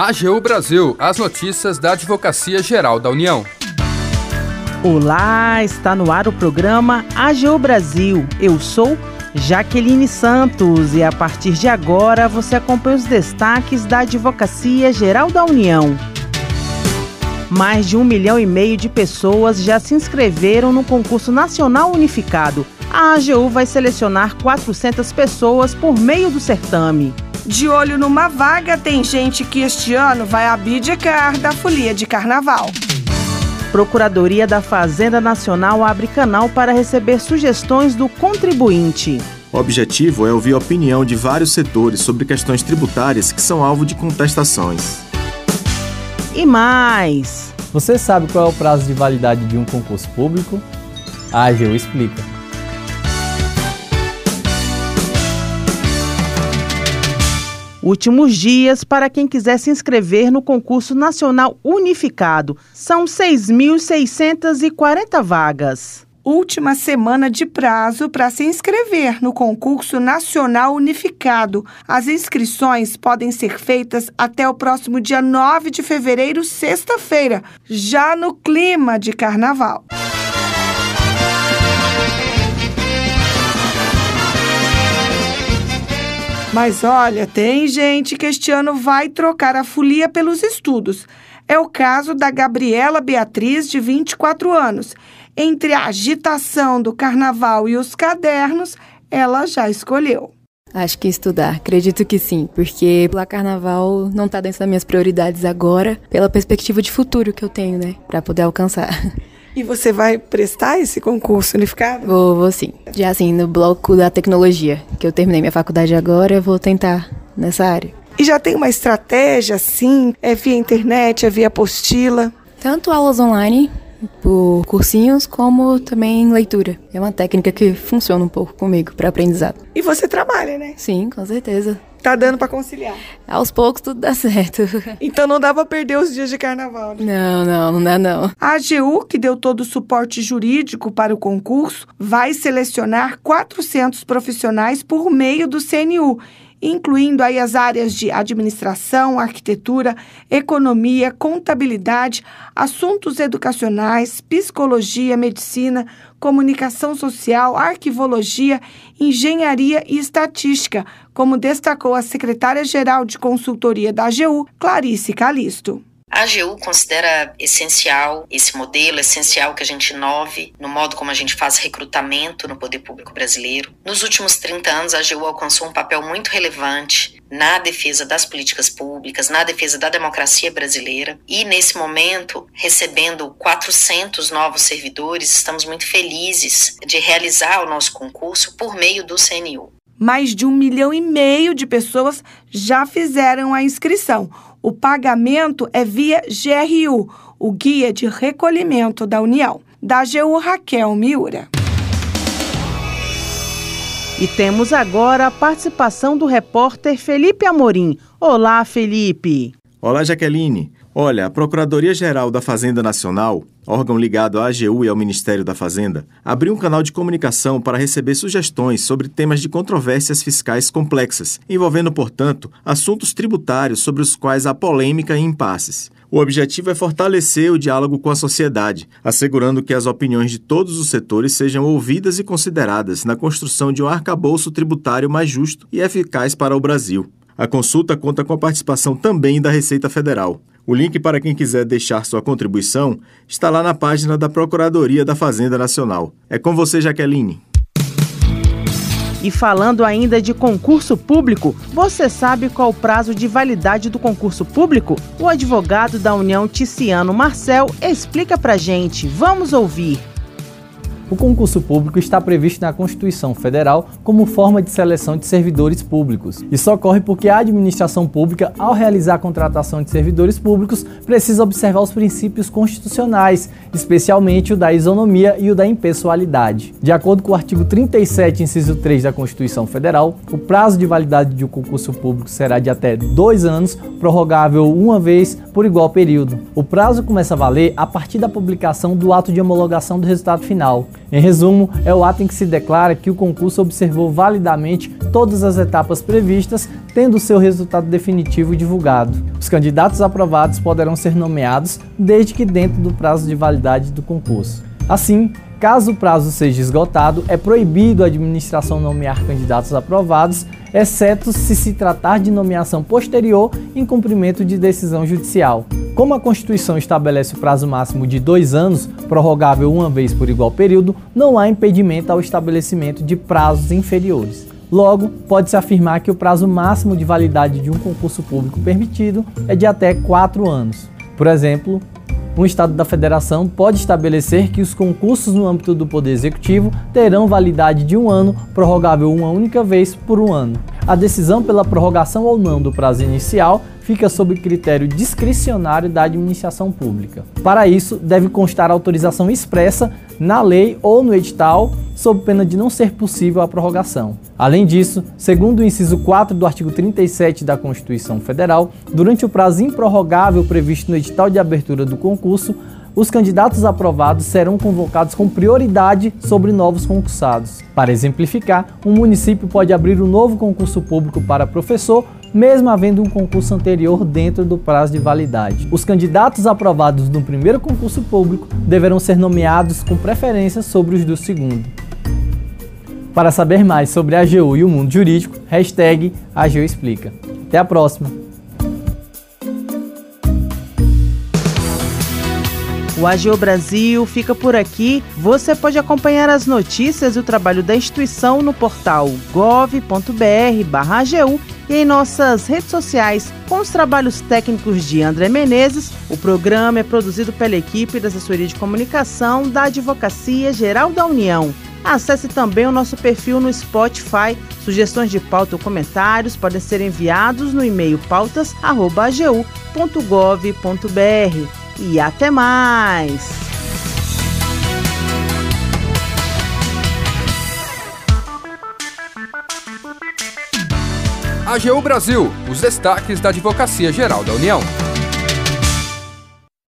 AGU Brasil, as notícias da Advocacia Geral da União. Olá, está no ar o programa AGU Brasil. Eu sou Jaqueline Santos e a partir de agora você acompanha os destaques da Advocacia Geral da União. Mais de um milhão e meio de pessoas já se inscreveram no concurso nacional unificado. A AGU vai selecionar 400 pessoas por meio do certame. De olho numa vaga, tem gente que este ano vai abdicar da folia de carnaval. Procuradoria da Fazenda Nacional abre canal para receber sugestões do contribuinte. O objetivo é ouvir a opinião de vários setores sobre questões tributárias que são alvo de contestações. E mais. Você sabe qual é o prazo de validade de um concurso público? A AGU explica. Últimos dias para quem quiser se inscrever no concurso nacional unificado. São 6.640 vagas. Última semana de prazo para se inscrever no concurso nacional unificado. As inscrições podem ser feitas até o próximo dia 9 de fevereiro, sexta-feira, já no clima de carnaval. Mas olha, tem gente que este ano vai trocar a folia pelos estudos. É o caso da Gabriela Beatriz, de 24 anos. Entre a agitação do carnaval e os cadernos, ela já escolheu. Acho que estudar, acredito que sim, porque o carnaval não está dentro das minhas prioridades agora, pela perspectiva de futuro que eu tenho, né, para poder alcançar. E você vai prestar esse concurso unificado? Vou, vou sim. Já assim, no bloco da tecnologia, que eu terminei minha faculdade agora, eu vou tentar nessa área. E já tem uma estratégia, assim, é via internet, é via apostila? Tanto aulas online, por cursinhos, como também leitura. É uma técnica que funciona um pouco comigo para aprendizado. E você trabalha, né? Sim, com certeza. Tá dando para conciliar. Aos poucos tudo dá certo. Então não dá pra perder os dias de carnaval, né? Não, não, não dá não. A AGU, que deu todo o suporte jurídico para o concurso, vai selecionar 400 profissionais por meio do CNU incluindo aí as áreas de administração, arquitetura, economia, contabilidade, assuntos educacionais, psicologia, medicina, comunicação social, arquivologia, engenharia e estatística, como destacou a secretária-geral de consultoria da AGU, Clarice Calisto. A AGU considera essencial esse modelo, essencial que a gente inove no modo como a gente faz recrutamento no poder público brasileiro. Nos últimos 30 anos, a AGU alcançou um papel muito relevante na defesa das políticas públicas, na defesa da democracia brasileira. E nesse momento, recebendo 400 novos servidores, estamos muito felizes de realizar o nosso concurso por meio do CNU. Mais de um milhão e meio de pessoas já fizeram a inscrição o pagamento é via GRU, o Guia de Recolhimento da União, da AGU Raquel Miura. E temos agora a participação do repórter Felipe Amorim. Olá, Felipe. Olá, Jaqueline. Olha, a Procuradoria-Geral da Fazenda Nacional, órgão ligado à AGU e ao Ministério da Fazenda, abriu um canal de comunicação para receber sugestões sobre temas de controvérsias fiscais complexas, envolvendo, portanto, assuntos tributários sobre os quais há polêmica e impasses. O objetivo é fortalecer o diálogo com a sociedade, assegurando que as opiniões de todos os setores sejam ouvidas e consideradas na construção de um arcabouço tributário mais justo e eficaz para o Brasil. A consulta conta com a participação também da Receita Federal. O link para quem quiser deixar sua contribuição está lá na página da Procuradoria da Fazenda Nacional. É com você, Jaqueline. E falando ainda de concurso público, você sabe qual o prazo de validade do concurso público? O advogado da União Ticiano Marcel explica pra gente. Vamos ouvir. O concurso público está previsto na Constituição Federal como forma de seleção de servidores públicos. Isso ocorre porque a administração pública, ao realizar a contratação de servidores públicos, precisa observar os princípios constitucionais, especialmente o da isonomia e o da impessoalidade. De acordo com o artigo 37, inciso 3 da Constituição Federal, o prazo de validade de um concurso público será de até dois anos, prorrogável uma vez por igual período. O prazo começa a valer a partir da publicação do ato de homologação do resultado final. Em resumo, é o ato em que se declara que o concurso observou validamente todas as etapas previstas, tendo seu resultado definitivo divulgado. Os candidatos aprovados poderão ser nomeados desde que dentro do prazo de validade do concurso. Assim, Caso o prazo seja esgotado, é proibido a administração nomear candidatos aprovados, exceto se se tratar de nomeação posterior em cumprimento de decisão judicial. Como a Constituição estabelece o prazo máximo de dois anos, prorrogável uma vez por igual período, não há impedimento ao estabelecimento de prazos inferiores. Logo, pode-se afirmar que o prazo máximo de validade de um concurso público permitido é de até quatro anos. Por exemplo, um Estado da Federação pode estabelecer que os concursos no âmbito do Poder Executivo terão validade de um ano, prorrogável uma única vez por um ano. A decisão pela prorrogação ou não do prazo inicial fica sob critério discricionário da administração pública. Para isso, deve constar autorização expressa na lei ou no edital, sob pena de não ser possível a prorrogação. Além disso, segundo o inciso 4 do artigo 37 da Constituição Federal, durante o prazo improrrogável previsto no edital de abertura do concurso, os candidatos aprovados serão convocados com prioridade sobre novos concursados. Para exemplificar, um município pode abrir um novo concurso público para professor mesmo havendo um concurso anterior dentro do prazo de validade. Os candidatos aprovados no primeiro concurso público deverão ser nomeados com preferência sobre os do segundo. Para saber mais sobre a AGU e o mundo jurídico, hashtag AGU Explica. Até a próxima! O AGU Brasil fica por aqui. Você pode acompanhar as notícias e o trabalho da instituição no portal gov.br/agu e em nossas redes sociais com os trabalhos técnicos de André Menezes. O programa é produzido pela equipe da assessoria de comunicação da Advocacia Geral da União. Acesse também o nosso perfil no Spotify. Sugestões de pauta ou comentários podem ser enviados no e-mail pautas@agu.gov.br. E até mais! AGU Brasil, os destaques da Advocacia Geral da União.